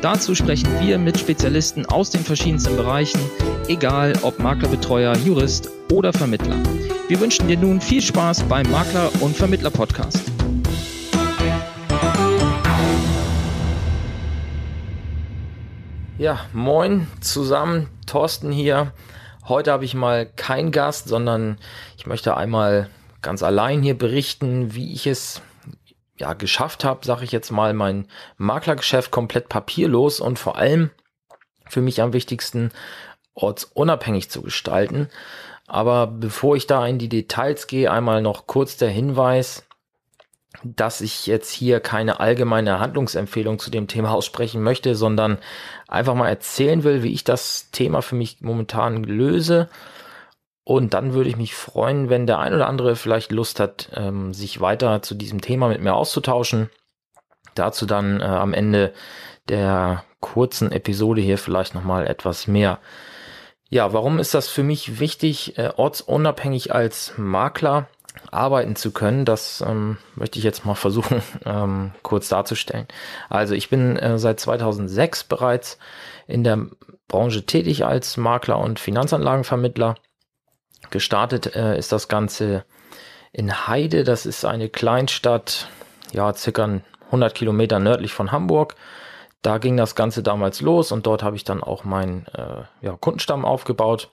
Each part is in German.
Dazu sprechen wir mit Spezialisten aus den verschiedensten Bereichen, egal ob Maklerbetreuer, Jurist oder Vermittler. Wir wünschen dir nun viel Spaß beim Makler- und Vermittler-Podcast. Ja, moin zusammen, Thorsten hier. Heute habe ich mal keinen Gast, sondern ich möchte einmal ganz allein hier berichten, wie ich es ja geschafft habe, sage ich jetzt mal, mein Maklergeschäft komplett papierlos und vor allem für mich am wichtigsten ortsunabhängig zu gestalten. Aber bevor ich da in die Details gehe, einmal noch kurz der Hinweis, dass ich jetzt hier keine allgemeine Handlungsempfehlung zu dem Thema aussprechen möchte, sondern einfach mal erzählen will, wie ich das Thema für mich momentan löse. Und dann würde ich mich freuen, wenn der ein oder andere vielleicht Lust hat, ähm, sich weiter zu diesem Thema mit mir auszutauschen. Dazu dann äh, am Ende der kurzen Episode hier vielleicht nochmal etwas mehr. Ja, warum ist das für mich wichtig, äh, ortsunabhängig als Makler arbeiten zu können? Das ähm, möchte ich jetzt mal versuchen, ähm, kurz darzustellen. Also ich bin äh, seit 2006 bereits in der Branche tätig als Makler und Finanzanlagenvermittler. Gestartet äh, ist das Ganze in Heide. Das ist eine Kleinstadt, ja, circa 100 Kilometer nördlich von Hamburg. Da ging das Ganze damals los und dort habe ich dann auch meinen äh, ja, Kundenstamm aufgebaut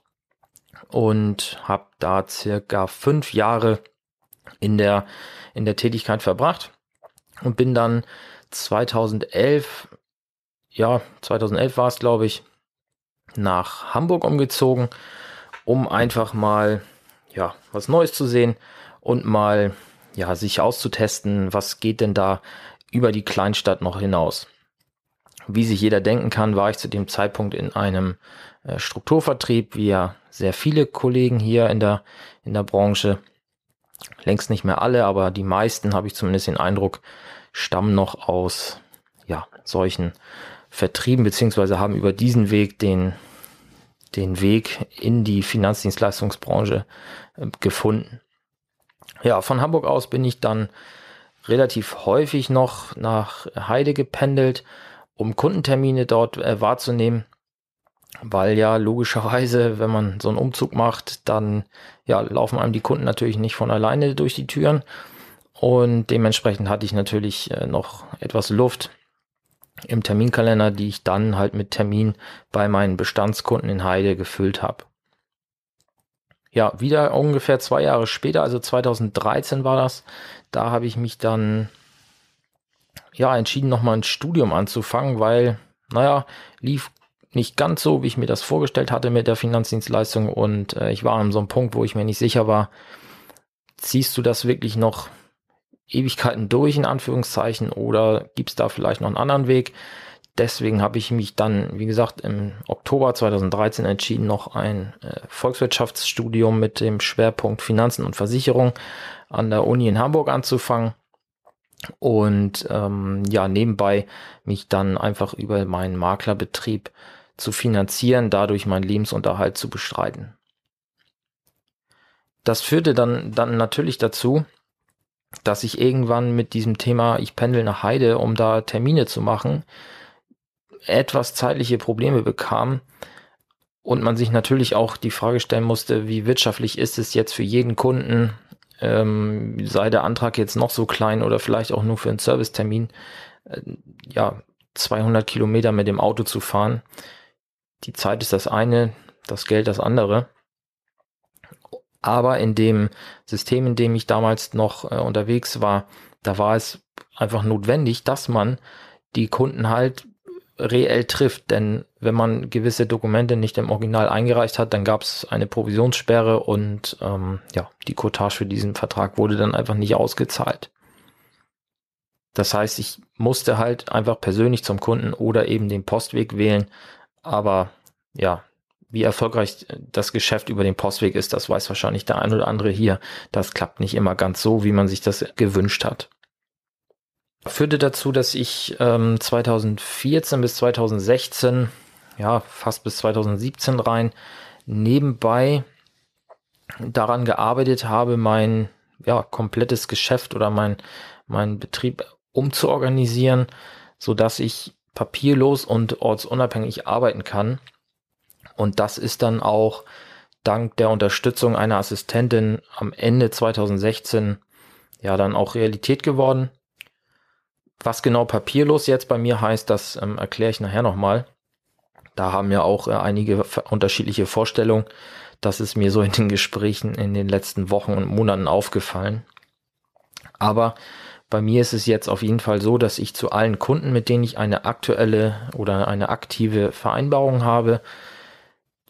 und habe da circa fünf Jahre in der, in der Tätigkeit verbracht und bin dann 2011, ja, 2011 war es, glaube ich, nach Hamburg umgezogen, um einfach mal, ja, was Neues zu sehen und mal, ja, sich auszutesten, was geht denn da über die Kleinstadt noch hinaus. Wie sich jeder denken kann, war ich zu dem Zeitpunkt in einem äh, Strukturvertrieb, wie ja sehr viele Kollegen hier in der, in der Branche. Längst nicht mehr alle, aber die meisten, habe ich zumindest den Eindruck, stammen noch aus ja, solchen Vertrieben, beziehungsweise haben über diesen Weg den, den Weg in die Finanzdienstleistungsbranche äh, gefunden. Ja, von Hamburg aus bin ich dann relativ häufig noch nach Heide gependelt um Kundentermine dort äh, wahrzunehmen, weil ja logischerweise, wenn man so einen Umzug macht, dann ja laufen einem die Kunden natürlich nicht von alleine durch die Türen und dementsprechend hatte ich natürlich äh, noch etwas Luft im Terminkalender, die ich dann halt mit Termin bei meinen Bestandskunden in Heide gefüllt habe. Ja, wieder ungefähr zwei Jahre später, also 2013 war das, da habe ich mich dann ja, entschieden, nochmal ein Studium anzufangen, weil, naja, lief nicht ganz so, wie ich mir das vorgestellt hatte mit der Finanzdienstleistung und äh, ich war an so einem Punkt, wo ich mir nicht sicher war, ziehst du das wirklich noch Ewigkeiten durch, in Anführungszeichen, oder gibt's da vielleicht noch einen anderen Weg? Deswegen habe ich mich dann, wie gesagt, im Oktober 2013 entschieden, noch ein äh, Volkswirtschaftsstudium mit dem Schwerpunkt Finanzen und Versicherung an der Uni in Hamburg anzufangen und ähm, ja, nebenbei mich dann einfach über meinen Maklerbetrieb zu finanzieren, dadurch meinen Lebensunterhalt zu bestreiten. Das führte dann, dann natürlich dazu, dass ich irgendwann mit diesem Thema, ich pendel nach Heide, um da Termine zu machen, etwas zeitliche Probleme bekam und man sich natürlich auch die Frage stellen musste, wie wirtschaftlich ist es jetzt für jeden Kunden, ähm, sei der Antrag jetzt noch so klein oder vielleicht auch nur für einen Servicetermin, äh, ja, 200 Kilometer mit dem Auto zu fahren. Die Zeit ist das eine, das Geld das andere. Aber in dem System, in dem ich damals noch äh, unterwegs war, da war es einfach notwendig, dass man die Kunden halt reell trifft. Denn wenn man gewisse Dokumente nicht im Original eingereicht hat, dann gab es eine Provisionssperre und ähm, ja, die Cottage für diesen Vertrag wurde dann einfach nicht ausgezahlt. Das heißt, ich musste halt einfach persönlich zum Kunden oder eben den Postweg wählen. Aber ja, wie erfolgreich das Geschäft über den Postweg ist, das weiß wahrscheinlich der ein oder andere hier. Das klappt nicht immer ganz so, wie man sich das gewünscht hat. Führte dazu, dass ich ähm, 2014 bis 2016, ja, fast bis 2017 rein, nebenbei daran gearbeitet habe, mein ja, komplettes Geschäft oder mein, mein Betrieb umzuorganisieren, so dass ich papierlos und ortsunabhängig arbeiten kann. Und das ist dann auch dank der Unterstützung einer Assistentin am Ende 2016 ja dann auch Realität geworden. Was genau papierlos jetzt bei mir heißt, das ähm, erkläre ich nachher nochmal. Da haben ja auch äh, einige unterschiedliche Vorstellungen. Das ist mir so in den Gesprächen in den letzten Wochen und Monaten aufgefallen. Aber bei mir ist es jetzt auf jeden Fall so, dass ich zu allen Kunden, mit denen ich eine aktuelle oder eine aktive Vereinbarung habe,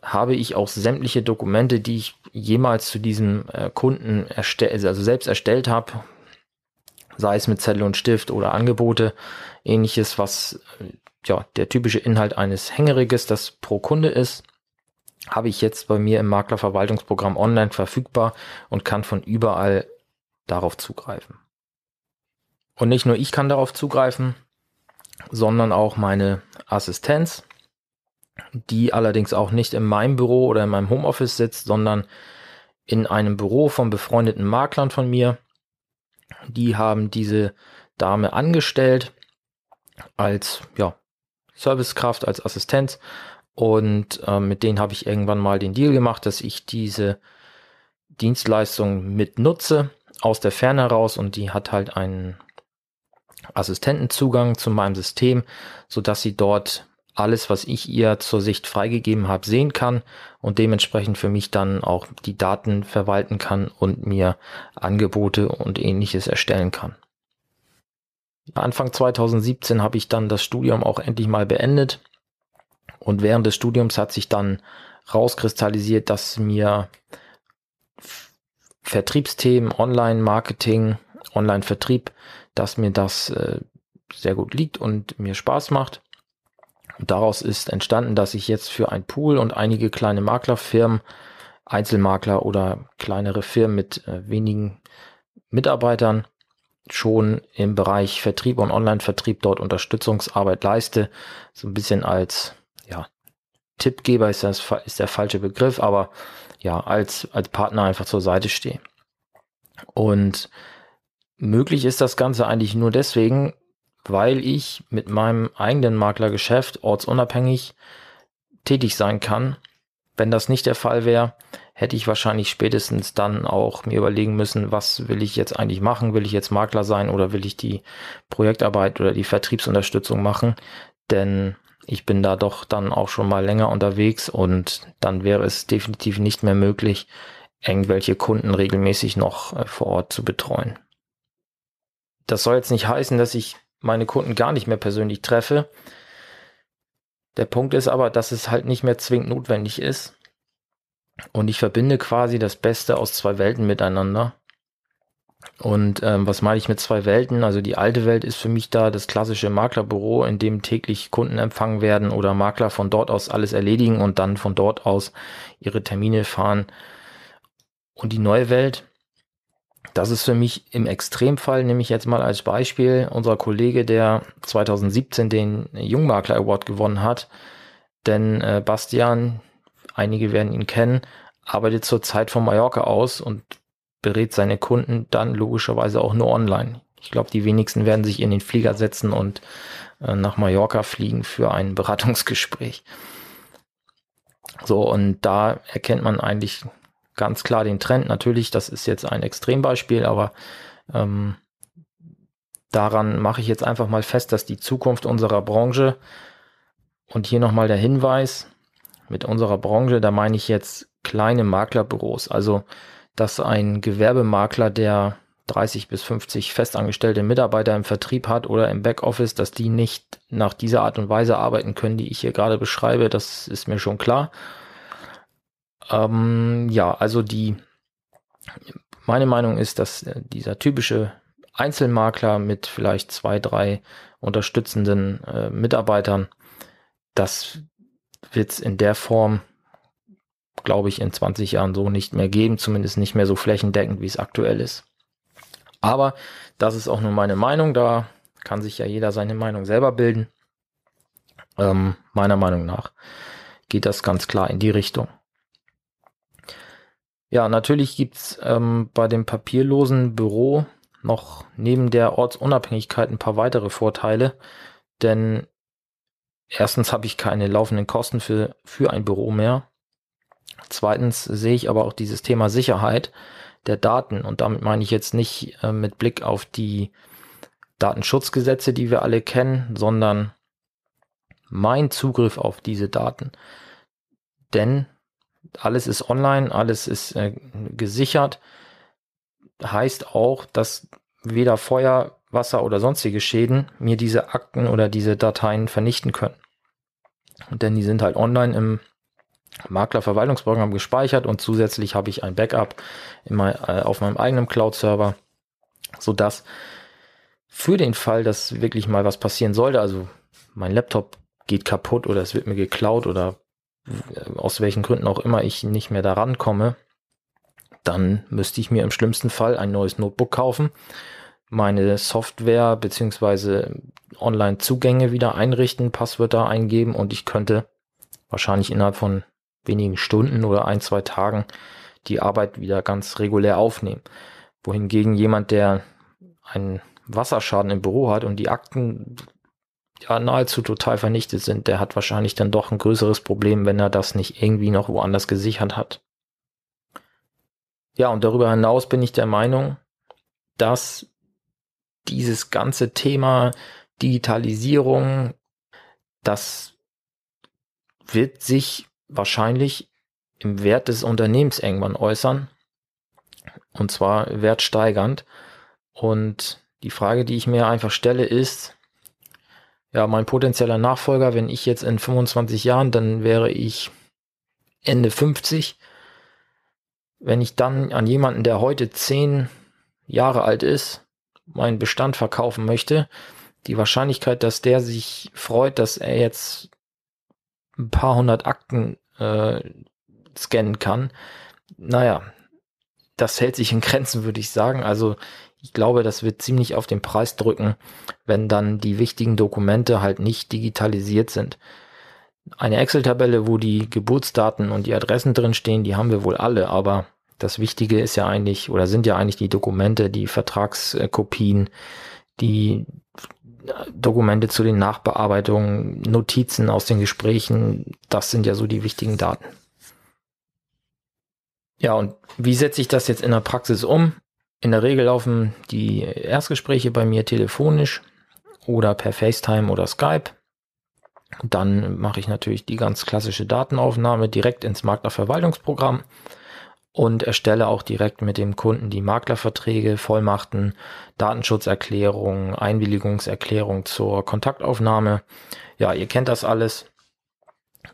habe ich auch sämtliche Dokumente, die ich jemals zu diesem äh, Kunden erstellt, also selbst erstellt habe, sei es mit Zettel und Stift oder Angebote, ähnliches, was äh, ja der typische Inhalt eines Hängeriges, das pro Kunde ist, habe ich jetzt bei mir im Maklerverwaltungsprogramm online verfügbar und kann von überall darauf zugreifen. Und nicht nur ich kann darauf zugreifen, sondern auch meine Assistenz, die allerdings auch nicht in meinem Büro oder in meinem Homeoffice sitzt, sondern in einem Büro von befreundeten Maklern von mir. Die haben diese Dame angestellt als ja, Servicekraft, als Assistenz und äh, mit denen habe ich irgendwann mal den Deal gemacht, dass ich diese Dienstleistung mit nutze aus der Ferne heraus und die hat halt einen Assistentenzugang zu meinem System, so dass sie dort alles, was ich ihr zur Sicht freigegeben habe, sehen kann und dementsprechend für mich dann auch die Daten verwalten kann und mir Angebote und ähnliches erstellen kann. Anfang 2017 habe ich dann das Studium auch endlich mal beendet und während des Studiums hat sich dann rauskristallisiert, dass mir Vertriebsthemen, Online-Marketing, Online-Vertrieb, dass mir das äh, sehr gut liegt und mir Spaß macht. Und daraus ist entstanden, dass ich jetzt für ein Pool und einige kleine Maklerfirmen, Einzelmakler oder kleinere Firmen mit äh, wenigen Mitarbeitern schon im Bereich Vertrieb und Online-Vertrieb dort Unterstützungsarbeit leiste. So ein bisschen als ja, Tippgeber ist, das, ist der falsche Begriff, aber ja, als, als Partner einfach zur Seite stehe. Und möglich ist das Ganze eigentlich nur deswegen, weil ich mit meinem eigenen Maklergeschäft ortsunabhängig tätig sein kann. Wenn das nicht der Fall wäre, hätte ich wahrscheinlich spätestens dann auch mir überlegen müssen, was will ich jetzt eigentlich machen? Will ich jetzt Makler sein oder will ich die Projektarbeit oder die Vertriebsunterstützung machen? Denn ich bin da doch dann auch schon mal länger unterwegs und dann wäre es definitiv nicht mehr möglich, irgendwelche Kunden regelmäßig noch äh, vor Ort zu betreuen. Das soll jetzt nicht heißen, dass ich meine Kunden gar nicht mehr persönlich treffe. Der Punkt ist aber, dass es halt nicht mehr zwingend notwendig ist. Und ich verbinde quasi das Beste aus zwei Welten miteinander. Und ähm, was meine ich mit zwei Welten? Also die alte Welt ist für mich da das klassische Maklerbüro, in dem täglich Kunden empfangen werden oder Makler von dort aus alles erledigen und dann von dort aus ihre Termine fahren. Und die neue Welt, das ist für mich im Extremfall, nehme ich jetzt mal als Beispiel, unser Kollege, der 2017 den Jungmakler Award gewonnen hat. Denn äh, Bastian, einige werden ihn kennen, arbeitet zurzeit von Mallorca aus und berät seine Kunden dann logischerweise auch nur online. Ich glaube, die wenigsten werden sich in den Flieger setzen und äh, nach Mallorca fliegen für ein Beratungsgespräch. So, und da erkennt man eigentlich ganz klar den Trend. Natürlich, das ist jetzt ein Extrembeispiel, aber ähm, daran mache ich jetzt einfach mal fest, dass die Zukunft unserer Branche und hier nochmal der Hinweis mit unserer Branche, da meine ich jetzt kleine Maklerbüros, also dass ein Gewerbemakler, der 30 bis 50 festangestellte Mitarbeiter im Vertrieb hat oder im Backoffice, dass die nicht nach dieser Art und Weise arbeiten können, die ich hier gerade beschreibe, das ist mir schon klar. Ähm, ja, also die, meine Meinung ist, dass äh, dieser typische Einzelmakler mit vielleicht zwei, drei unterstützenden äh, Mitarbeitern, das wird es in der Form glaube ich, in 20 Jahren so nicht mehr geben, zumindest nicht mehr so flächendeckend, wie es aktuell ist. Aber das ist auch nur meine Meinung, da kann sich ja jeder seine Meinung selber bilden. Ähm, meiner Meinung nach geht das ganz klar in die Richtung. Ja, natürlich gibt's ähm, bei dem papierlosen Büro noch neben der Ortsunabhängigkeit ein paar weitere Vorteile, denn erstens habe ich keine laufenden Kosten für, für ein Büro mehr. Zweitens sehe ich aber auch dieses Thema Sicherheit der Daten und damit meine ich jetzt nicht äh, mit Blick auf die Datenschutzgesetze, die wir alle kennen, sondern mein Zugriff auf diese Daten. Denn alles ist online, alles ist äh, gesichert. Heißt auch, dass weder Feuer, Wasser oder sonstige Schäden mir diese Akten oder diese Dateien vernichten können. Denn die sind halt online im Maklerverwaltungsprogramm gespeichert und zusätzlich habe ich ein Backup mein, äh, auf meinem eigenen Cloud-Server, sodass für den Fall, dass wirklich mal was passieren sollte, also mein Laptop geht kaputt oder es wird mir geklaut oder aus welchen Gründen auch immer ich nicht mehr daran komme, dann müsste ich mir im schlimmsten Fall ein neues Notebook kaufen, meine Software beziehungsweise Online-Zugänge wieder einrichten, Passwörter eingeben und ich könnte wahrscheinlich innerhalb von wenigen Stunden oder ein, zwei Tagen die Arbeit wieder ganz regulär aufnehmen. Wohingegen jemand, der einen Wasserschaden im Büro hat und die Akten ja nahezu total vernichtet sind, der hat wahrscheinlich dann doch ein größeres Problem, wenn er das nicht irgendwie noch woanders gesichert hat. Ja, und darüber hinaus bin ich der Meinung, dass dieses ganze Thema Digitalisierung, das wird sich wahrscheinlich im Wert des Unternehmens irgendwann äußern. Und zwar wertsteigernd. Und die Frage, die ich mir einfach stelle, ist, ja, mein potenzieller Nachfolger, wenn ich jetzt in 25 Jahren, dann wäre ich Ende 50. Wenn ich dann an jemanden, der heute 10 Jahre alt ist, meinen Bestand verkaufen möchte, die Wahrscheinlichkeit, dass der sich freut, dass er jetzt ein paar hundert Akten äh, scannen kann, naja, das hält sich in Grenzen, würde ich sagen. Also ich glaube, das wird ziemlich auf den Preis drücken, wenn dann die wichtigen Dokumente halt nicht digitalisiert sind. Eine Excel-Tabelle, wo die Geburtsdaten und die Adressen drin stehen, die haben wir wohl alle, aber das Wichtige ist ja eigentlich oder sind ja eigentlich die Dokumente, die Vertragskopien, die Dokumente zu den Nachbearbeitungen, Notizen aus den Gesprächen, das sind ja so die wichtigen Daten. Ja, und wie setze ich das jetzt in der Praxis um? In der Regel laufen die Erstgespräche bei mir telefonisch oder per FaceTime oder Skype. Dann mache ich natürlich die ganz klassische Datenaufnahme direkt ins Maklerverwaltungsprogramm und erstelle auch direkt mit dem Kunden die Maklerverträge, Vollmachten, Datenschutzerklärung, Einwilligungserklärung zur Kontaktaufnahme. Ja, ihr kennt das alles.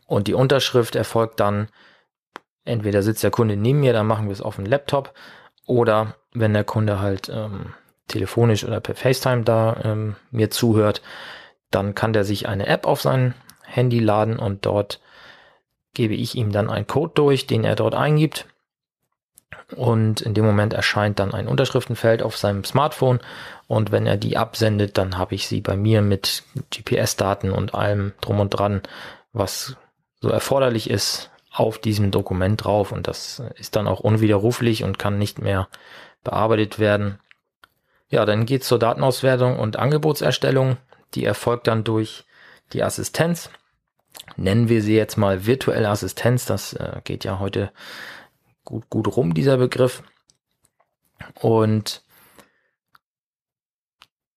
Und die Unterschrift erfolgt dann, entweder sitzt der Kunde neben mir, dann machen wir es auf dem Laptop oder wenn der Kunde halt ähm, telefonisch oder per FaceTime da ähm, mir zuhört, dann kann der sich eine App auf sein Handy laden und dort gebe ich ihm dann einen Code durch, den er dort eingibt. Und in dem Moment erscheint dann ein Unterschriftenfeld auf seinem Smartphone. Und wenn er die absendet, dann habe ich sie bei mir mit GPS-Daten und allem drum und dran, was so erforderlich ist, auf diesem Dokument drauf. Und das ist dann auch unwiderruflich und kann nicht mehr bearbeitet werden. Ja, dann geht's zur Datenauswertung und Angebotserstellung. Die erfolgt dann durch die Assistenz. Nennen wir sie jetzt mal virtuelle Assistenz. Das äh, geht ja heute gut, gut rum, dieser Begriff. Und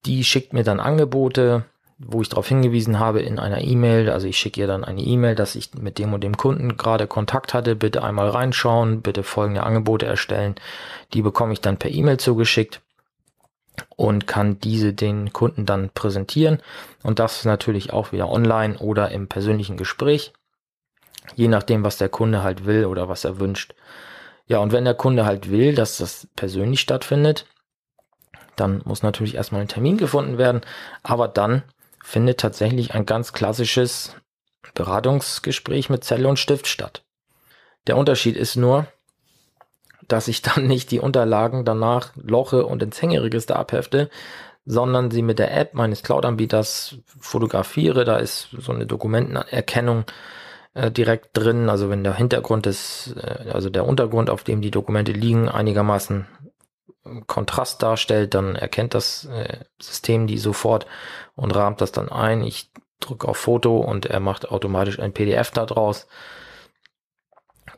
die schickt mir dann Angebote, wo ich darauf hingewiesen habe in einer E-Mail. Also ich schicke ihr dann eine E-Mail, dass ich mit dem und dem Kunden gerade Kontakt hatte. Bitte einmal reinschauen, bitte folgende Angebote erstellen. Die bekomme ich dann per E-Mail zugeschickt und kann diese den Kunden dann präsentieren. Und das natürlich auch wieder online oder im persönlichen Gespräch. Je nachdem, was der Kunde halt will oder was er wünscht. Ja, und wenn der Kunde halt will, dass das persönlich stattfindet, dann muss natürlich erstmal ein Termin gefunden werden. Aber dann findet tatsächlich ein ganz klassisches Beratungsgespräch mit Zelle und Stift statt. Der Unterschied ist nur, dass ich dann nicht die Unterlagen danach loche und ins Hängeregister abhefte, sondern sie mit der App meines Cloud-Anbieters fotografiere. Da ist so eine Dokumentenerkennung äh, direkt drin. Also wenn der Hintergrund ist, äh, also der Untergrund, auf dem die Dokumente liegen, einigermaßen Kontrast darstellt, dann erkennt das äh, System die sofort und rahmt das dann ein. Ich drücke auf Foto und er macht automatisch ein PDF daraus.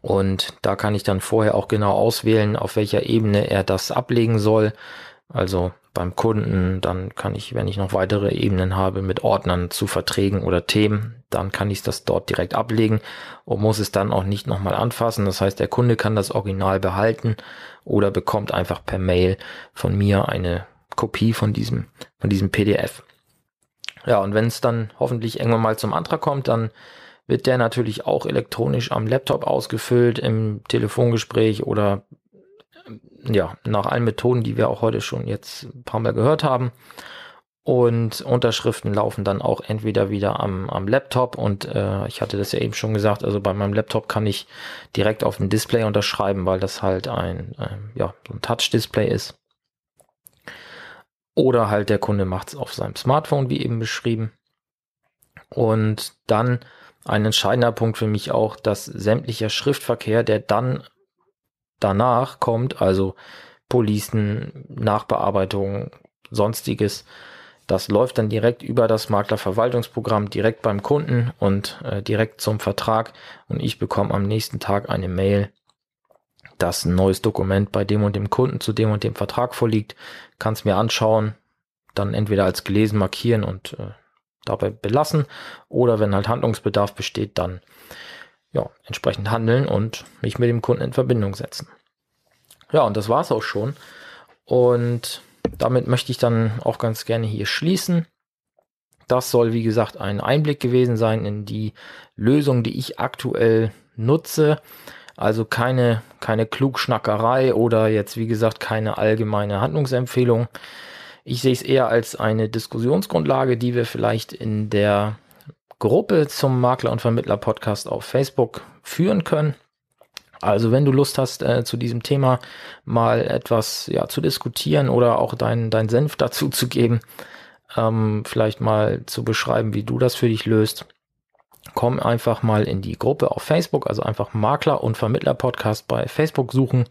Und da kann ich dann vorher auch genau auswählen, auf welcher Ebene er das ablegen soll. Also beim Kunden, dann kann ich, wenn ich noch weitere Ebenen habe mit Ordnern zu Verträgen oder Themen, dann kann ich das dort direkt ablegen und muss es dann auch nicht nochmal anfassen. Das heißt, der Kunde kann das Original behalten oder bekommt einfach per Mail von mir eine Kopie von diesem, von diesem PDF. Ja, und wenn es dann hoffentlich irgendwann mal zum Antrag kommt, dann wird der natürlich auch elektronisch am Laptop ausgefüllt im Telefongespräch oder ja, nach allen Methoden, die wir auch heute schon jetzt ein paar Mal gehört haben. Und Unterschriften laufen dann auch entweder wieder am, am Laptop und äh, ich hatte das ja eben schon gesagt, also bei meinem Laptop kann ich direkt auf dem Display unterschreiben, weil das halt ein, ähm, ja, ein Touch-Display ist. Oder halt der Kunde macht es auf seinem Smartphone, wie eben beschrieben. Und dann ein entscheidender Punkt für mich auch, dass sämtlicher Schriftverkehr, der dann danach kommt, also Policen, Nachbearbeitung, sonstiges, das läuft dann direkt über das Maklerverwaltungsprogramm direkt beim Kunden und äh, direkt zum Vertrag und ich bekomme am nächsten Tag eine Mail, dass ein neues Dokument bei dem und dem Kunden zu dem und dem Vertrag vorliegt, kann es mir anschauen, dann entweder als gelesen markieren und äh, dabei belassen oder wenn halt Handlungsbedarf besteht, dann ja, entsprechend handeln und mich mit dem Kunden in Verbindung setzen. Ja, und das war's auch schon. Und damit möchte ich dann auch ganz gerne hier schließen. Das soll, wie gesagt, ein Einblick gewesen sein in die Lösung, die ich aktuell nutze. Also keine, keine Klugschnackerei oder jetzt, wie gesagt, keine allgemeine Handlungsempfehlung. Ich sehe es eher als eine Diskussionsgrundlage, die wir vielleicht in der Gruppe zum Makler und Vermittler Podcast auf Facebook führen können. Also wenn du Lust hast, äh, zu diesem Thema mal etwas ja, zu diskutieren oder auch deinen dein Senf dazu zu geben, ähm, vielleicht mal zu beschreiben, wie du das für dich löst, komm einfach mal in die Gruppe auf Facebook, also einfach Makler und Vermittler Podcast bei Facebook suchen.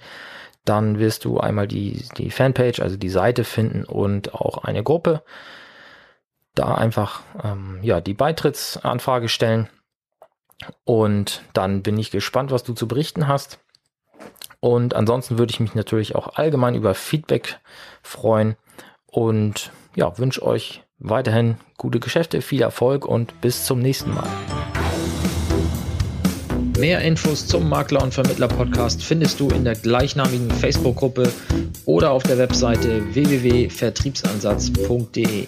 Dann wirst du einmal die, die Fanpage, also die Seite finden und auch eine Gruppe da einfach ähm, ja die Beitrittsanfrage stellen und dann bin ich gespannt, was du zu berichten hast. Und ansonsten würde ich mich natürlich auch allgemein über Feedback freuen und ja, wünsche euch weiterhin gute Geschäfte, viel Erfolg und bis zum nächsten Mal. Mehr Infos zum Makler und Vermittler Podcast findest du in der gleichnamigen Facebook-Gruppe oder auf der Webseite www.vertriebsansatz.de.